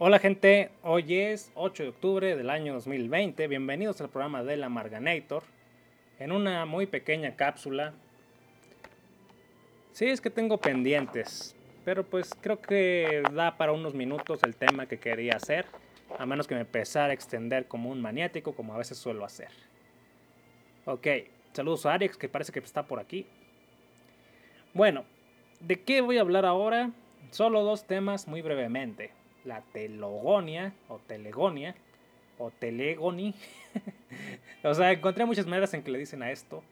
Hola gente, hoy es 8 de octubre del año 2020, bienvenidos al programa de la Marganator, en una muy pequeña cápsula. Sí, es que tengo pendientes, pero pues creo que da para unos minutos el tema que quería hacer, a menos que me empezara a extender como un maniático, como a veces suelo hacer. Ok, saludos a Arix, que parece que está por aquí. Bueno, ¿de qué voy a hablar ahora? Solo dos temas muy brevemente la telogonia o telegonia o telegoni. o sea, encontré muchas maneras en que le dicen a esto.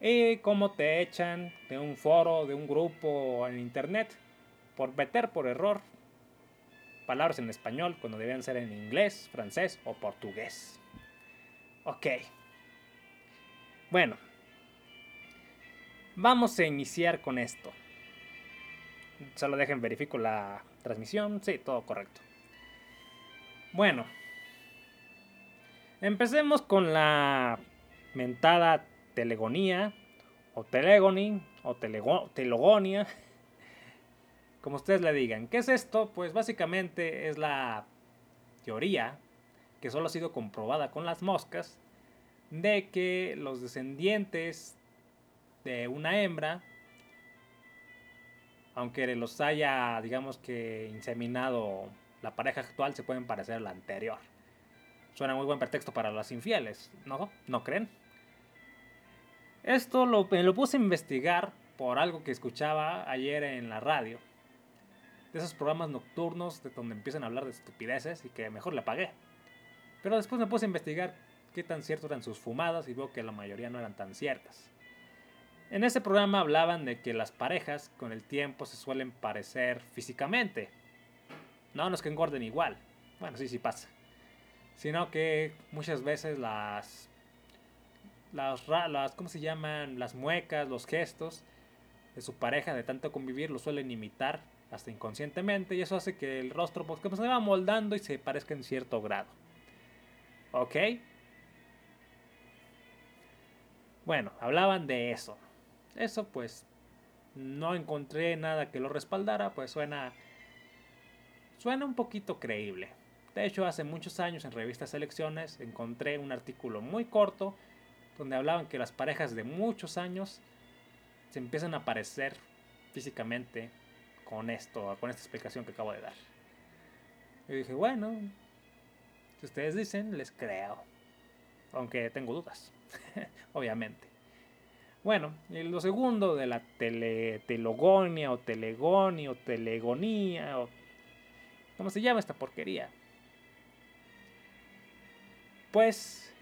Y cómo te echan de un foro, de un grupo en internet por meter por error palabras en español cuando debían ser en inglés, francés o portugués. Ok. Bueno. Vamos a iniciar con esto. Solo dejen verifico la transmisión. Sí, todo correcto. Bueno. Empecemos con la mentada telegonía o telegoni o telogonia. Como ustedes le digan. ¿Qué es esto? Pues básicamente es la teoría que solo ha sido comprobada con las moscas de que los descendientes de una hembra aunque los haya, digamos que, inseminado la pareja actual, se pueden parecer a la anterior. Suena muy buen pretexto para las infieles, ¿no? ¿No creen? Esto lo, me lo puse a investigar por algo que escuchaba ayer en la radio. De esos programas nocturnos de donde empiezan a hablar de estupideces y que mejor le apagué. Pero después me puse a investigar qué tan cierto eran sus fumadas y veo que la mayoría no eran tan ciertas. En ese programa hablaban de que las parejas con el tiempo se suelen parecer físicamente. No, no es que engorden igual. Bueno, sí, sí pasa. Sino que muchas veces las, las, ¿cómo se llaman? Las muecas, los gestos de su pareja de tanto convivir lo suelen imitar hasta inconscientemente y eso hace que el rostro pues, se va moldando y se parezca en cierto grado. ¿Ok? Bueno, hablaban de eso. Eso pues no encontré nada que lo respaldara, pues suena suena un poquito creíble. De hecho, hace muchos años en revistas Selecciones encontré un artículo muy corto donde hablaban que las parejas de muchos años se empiezan a parecer físicamente con esto, con esta explicación que acabo de dar. Y dije, bueno, si ustedes dicen, les creo. Aunque tengo dudas, obviamente. Bueno, lo segundo de la tele, telogonia o telegonio o telegonía o... ¿Cómo se llama esta porquería? Pues...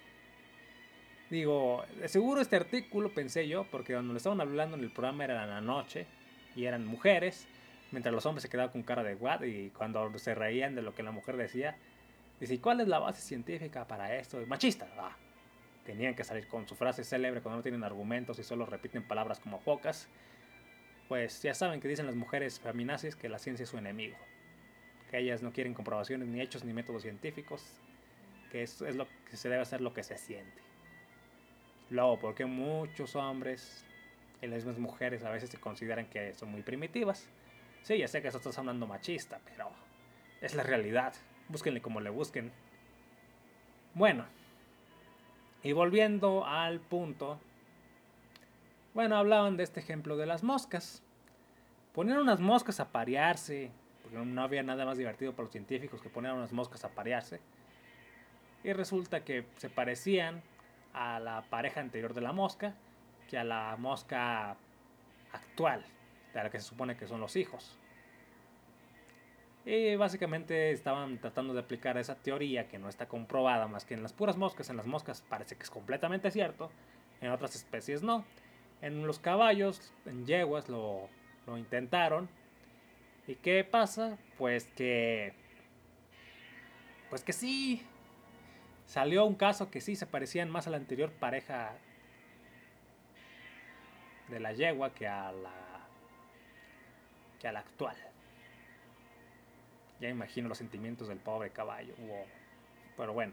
Digo, seguro este artículo pensé yo, porque cuando lo estaban hablando en el programa era la noche y eran mujeres, mientras los hombres se quedaban con cara de guad y cuando se reían de lo que la mujer decía, dice, ¿y cuál es la base científica para esto? Machista. Tenían que salir con su frase célebre cuando no tienen argumentos y solo repiten palabras como pocas, pues ya saben que dicen las mujeres feminazis que la ciencia es su enemigo, que ellas no quieren comprobaciones ni hechos ni métodos científicos, que es, es lo que se debe hacer lo que se siente. Luego, porque muchos hombres y las mismas mujeres a veces se consideran que son muy primitivas. Sí, ya sé que eso está sonando machista, pero es la realidad. Búsquenle como le busquen. Bueno, y volviendo al punto, bueno, hablaban de este ejemplo de las moscas. Ponían unas moscas a parearse, porque no había nada más divertido para los científicos que poner unas moscas a parearse. Y resulta que se parecían a la pareja anterior de la mosca que a la mosca actual, de la que se supone que son los hijos. Y básicamente estaban tratando de aplicar esa teoría que no está comprobada más que en las puras moscas. En las moscas parece que es completamente cierto, en otras especies no. En los caballos, en yeguas lo, lo intentaron. ¿Y qué pasa? Pues que... Pues que sí. Salió un caso que sí se parecían más a la anterior pareja de la yegua que a la que a la actual. Ya imagino los sentimientos del pobre caballo. Pero bueno.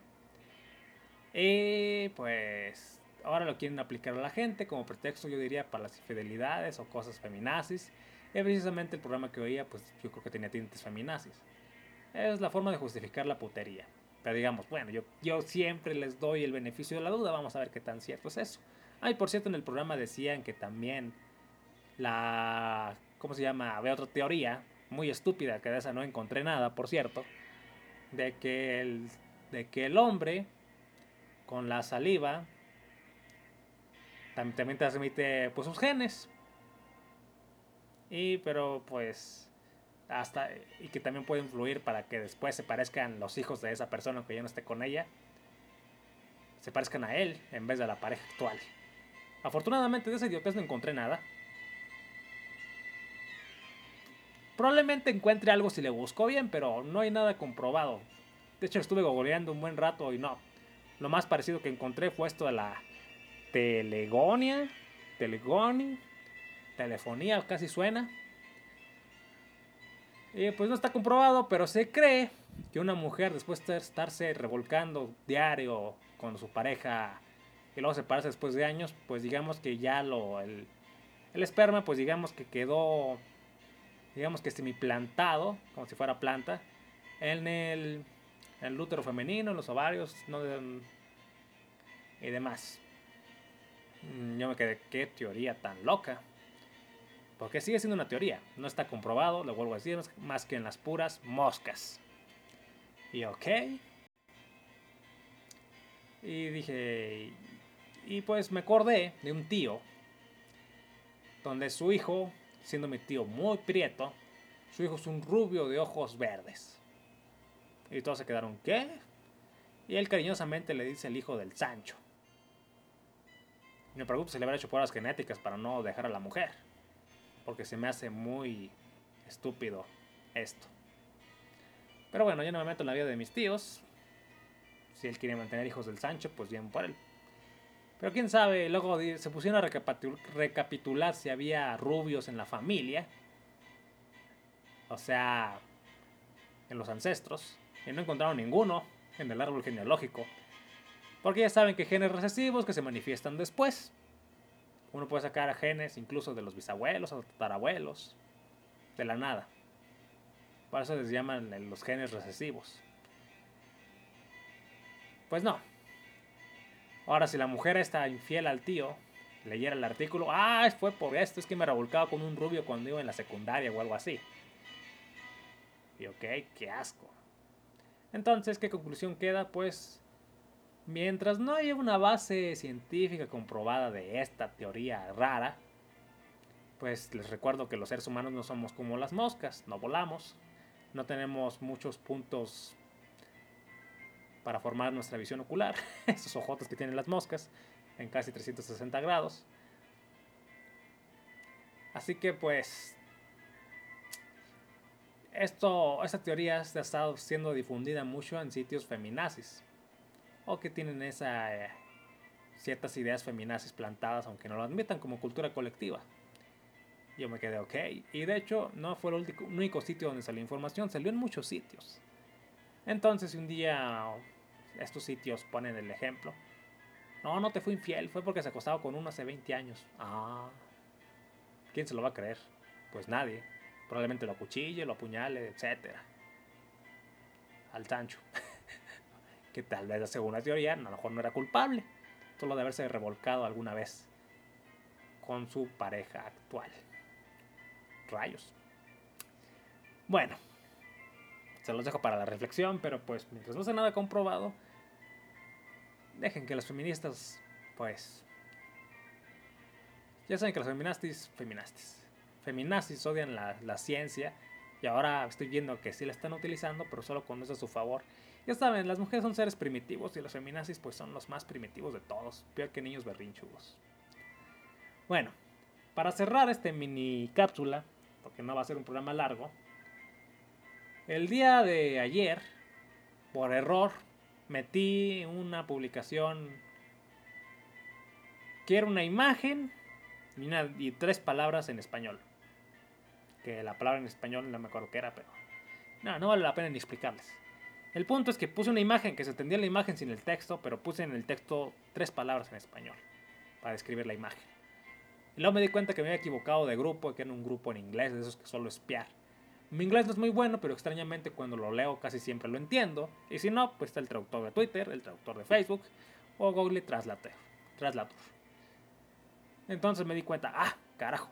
Y pues ahora lo quieren aplicar a la gente como pretexto, yo diría, para las infidelidades o cosas feminazis. Y precisamente el programa que oía, pues yo creo que tenía tintes feminazis. Es la forma de justificar la putería. Pero digamos, bueno, yo, yo siempre les doy el beneficio de la duda, vamos a ver qué tan cierto es eso. Ay, por cierto, en el programa decían que también la... ¿Cómo se llama? Había otra teoría muy estúpida, que de esa no encontré nada, por cierto, de que el, de que el hombre con la saliva también, transmite pues sus genes. Y pero pues hasta y que también puede influir para que después se parezcan los hijos de esa persona que ya no esté con ella se parezcan a él en vez de a la pareja actual. Afortunadamente de ese idiotez no encontré nada. Probablemente encuentre algo si le busco bien, pero no hay nada comprobado. De hecho, estuve googleando un buen rato y no. Lo más parecido que encontré fue esto de la telegonia, telegoni, telefonía, casi suena. Y pues no está comprobado, pero se cree que una mujer después de estarse revolcando diario con su pareja y luego se separarse después de años, pues digamos que ya lo el, el esperma pues digamos que quedó digamos que semiplantado, como si fuera planta, en el, en el útero femenino, en los ovarios no y demás. Mm, yo me quedé, qué teoría tan loca. Porque sigue siendo una teoría, no está comprobado, lo vuelvo a decir, más que en las puras moscas. Y ok. Y dije, y pues me acordé de un tío, donde su hijo siendo mi tío muy prieto, su hijo es un rubio de ojos verdes. Y todos se quedaron, ¿qué? Y él cariñosamente le dice el hijo del Sancho. Me pregunto si le habrá hecho pruebas genéticas para no dejar a la mujer. Porque se me hace muy estúpido esto. Pero bueno, yo no me meto en la vida de mis tíos. Si él quiere mantener hijos del Sancho, pues bien por él. Pero quién sabe, luego se pusieron a recapitular si había rubios en la familia. O sea, en los ancestros. Y no encontraron ninguno en el árbol genealógico. Porque ya saben que genes recesivos que se manifiestan después. Uno puede sacar genes incluso de los bisabuelos o tatarabuelos. De la nada. Por eso les llaman los genes recesivos. Pues no, Ahora, si la mujer está infiel al tío, leyera el artículo, ah, fue por esto, es que me revolcaba con un rubio cuando iba en la secundaria o algo así. Y ok, qué asco. Entonces, ¿qué conclusión queda? Pues, mientras no haya una base científica comprobada de esta teoría rara, pues les recuerdo que los seres humanos no somos como las moscas, no volamos, no tenemos muchos puntos para formar nuestra visión ocular, esos ojotes que tienen las moscas en casi 360 grados. Así que pues esto, esta teoría ha estado siendo difundida mucho en sitios feminazis o que tienen esa eh, ciertas ideas feminazis plantadas aunque no lo admitan como cultura colectiva. Yo me quedé ok. Y de hecho no fue el único sitio donde salió información, salió en muchos sitios. Entonces un día estos sitios ponen el ejemplo. No, no te fui infiel, fue porque se acostaba con uno hace 20 años. Ah, ¿quién se lo va a creer? Pues nadie. Probablemente lo acuchille, lo apuñale, etc. Al Sancho. que tal vez, según la teoría, a lo mejor no era culpable. Solo de haberse revolcado alguna vez con su pareja actual. Rayos. Bueno, se los dejo para la reflexión, pero pues mientras no sea nada comprobado, dejen que las feministas, pues... Ya saben que las feministas, feministas, feminazis odian la, ciencia y ahora estoy viendo que sí la están utilizando, pero solo con eso a su favor. Ya saben, las mujeres son seres primitivos y los feminazis pues son los más primitivos de todos, peor que niños berrinchudos. Bueno, para cerrar este mini cápsula, porque no va a ser un programa largo, el día de ayer, por error, metí una publicación que era una imagen y, tres palabras en español. Que la palabra en español no me acuerdo qué era, pero no, no vale la pena ni explicarles. El punto es que puse una imagen que se entendía la imagen sin el texto, pero puse en el texto tres palabras en español para describir la imagen. Y luego me di cuenta que me había equivocado de grupo, que era un grupo en inglés, de esos que solo espiar. Mi inglés no es muy bueno, pero extrañamente cuando lo leo casi siempre lo entiendo. Y si no, pues está el traductor de Twitter, el traductor de Facebook o Google Translator. Translator. Entonces me di cuenta, ah, carajo,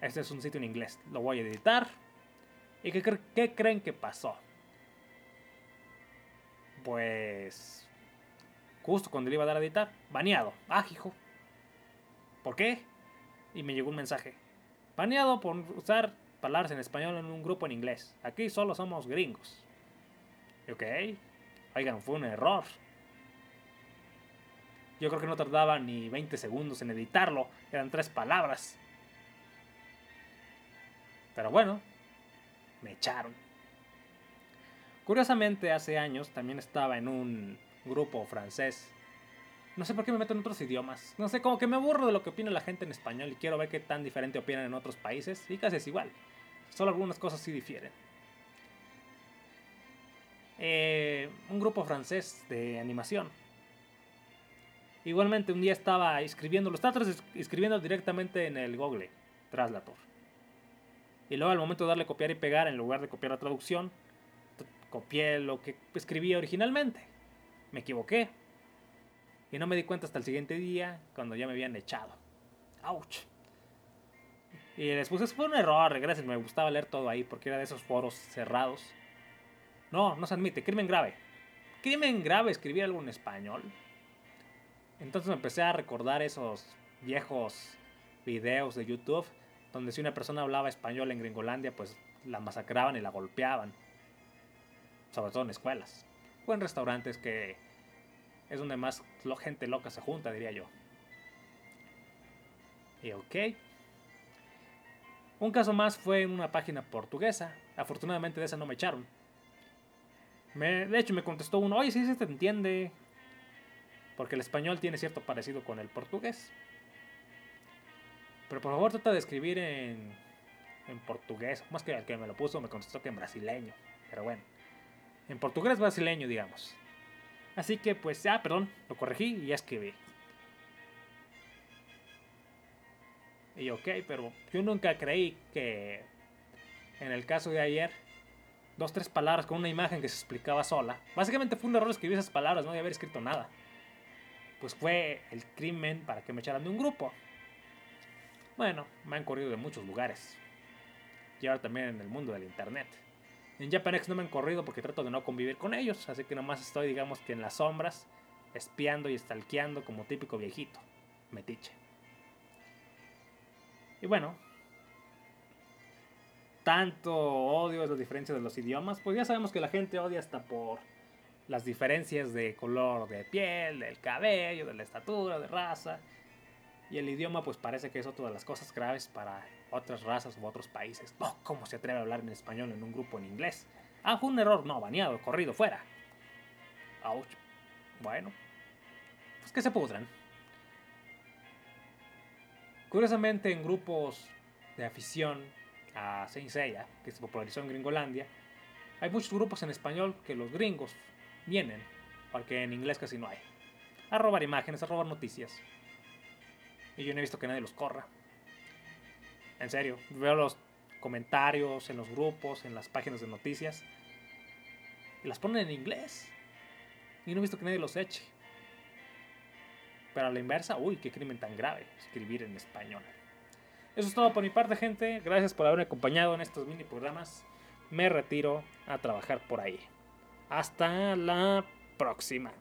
este es un sitio en inglés, lo voy a editar. ¿Y qué, qué creen que pasó? Pues justo cuando le iba a dar a editar, baneado. Ah, hijo. ¿Por qué? Y me llegó un mensaje. Baneado por usar palabras en español en un grupo en inglés. Aquí solo somos gringos. ok. Oigan, fue un error. Yo creo que no tardaba ni 20 segundos en editarlo. Eran tres palabras. Pero bueno, me echaron. Curiosamente, hace años también estaba en un grupo francés. No sé por qué me meto en otros idiomas. No sé, como que me aburro de lo que opina la gente en español y quiero ver qué tan diferente opinan en otros países. Y casi es igual. Solo algunas cosas sí difieren. Eh, un grupo francés de animación. Igualmente un día estaba escribiendo, lo estaba escribiendo directamente en el Google Translator. Y luego al momento de darle copiar y pegar, en lugar de copiar la traducción, copié lo que escribía originalmente. Me equivoqué. Y no me di cuenta hasta el siguiente día, cuando ya me habían echado. ¡Auch! Y después eso fue un error, gracias, me gustaba leer todo ahí, porque era de esos foros cerrados. No, no se admite, crimen grave. Crimen grave, escribir algo en español. Entonces me empecé a recordar esos viejos videos de YouTube donde si una persona hablaba español en Gringolandia, pues la masacraban y la golpeaban. Sobre todo en escuelas. O en restaurantes que es donde más gente loca se junta, diría yo. Y ok. Un caso más fue en una página portuguesa. Afortunadamente de esa no me echaron. Me, de hecho me contestó uno, oye, sí, se te entiende. Porque el español tiene cierto parecido con el portugués. Pero por favor trata de escribir en, en portugués. Más que el que me lo puso me contestó que en brasileño. Pero bueno. En portugués brasileño, digamos. Así que pues, ah, perdón, lo corregí y ya escribí. Y ok, pero yo nunca creí que en el caso de ayer, dos, tres palabras con una imagen que se explicaba sola. Básicamente fue un error escribir esas palabras, no de haber escrito nada. Pues fue el crimen para que me echaran de un grupo. Bueno, me han corrido de muchos lugares. Y ahora también en el mundo del internet. En Japanex no me han corrido porque trato de no convivir con ellos, así que nomás estoy, digamos que en las sombras, espiando y stalkeando como típico viejito, metiche. Y bueno, tanto odio es la diferencia de los idiomas, pues ya sabemos que la gente odia hasta por las diferencias de color de piel, del cabello, de la estatura, de raza. Y el idioma pues parece que es otra de las cosas graves para otras razas u otros países. No, ¿cómo se atreve a hablar en español en un grupo en inglés? Ah, fue un error, no, baneado, corrido, fuera. Ouch. Bueno, pues que se pudran. Curiosamente, en grupos de afición a Saint que se popularizó en Gringolandia, hay muchos grupos en español que los gringos vienen, porque en inglés casi no hay. A robar imágenes, a robar noticias. Y yo no he visto que nadie los corra. En serio, veo los comentarios en los grupos, en las páginas de noticias. Y las ponen en inglés. Y no he visto que nadie los eche. Pero a la inversa, uy, qué crimen tan grave escribir en español. Eso es todo por mi parte, gente. Gracias por haberme acompañado en estos mini programas. Me retiro a trabajar por ahí. Hasta la próxima.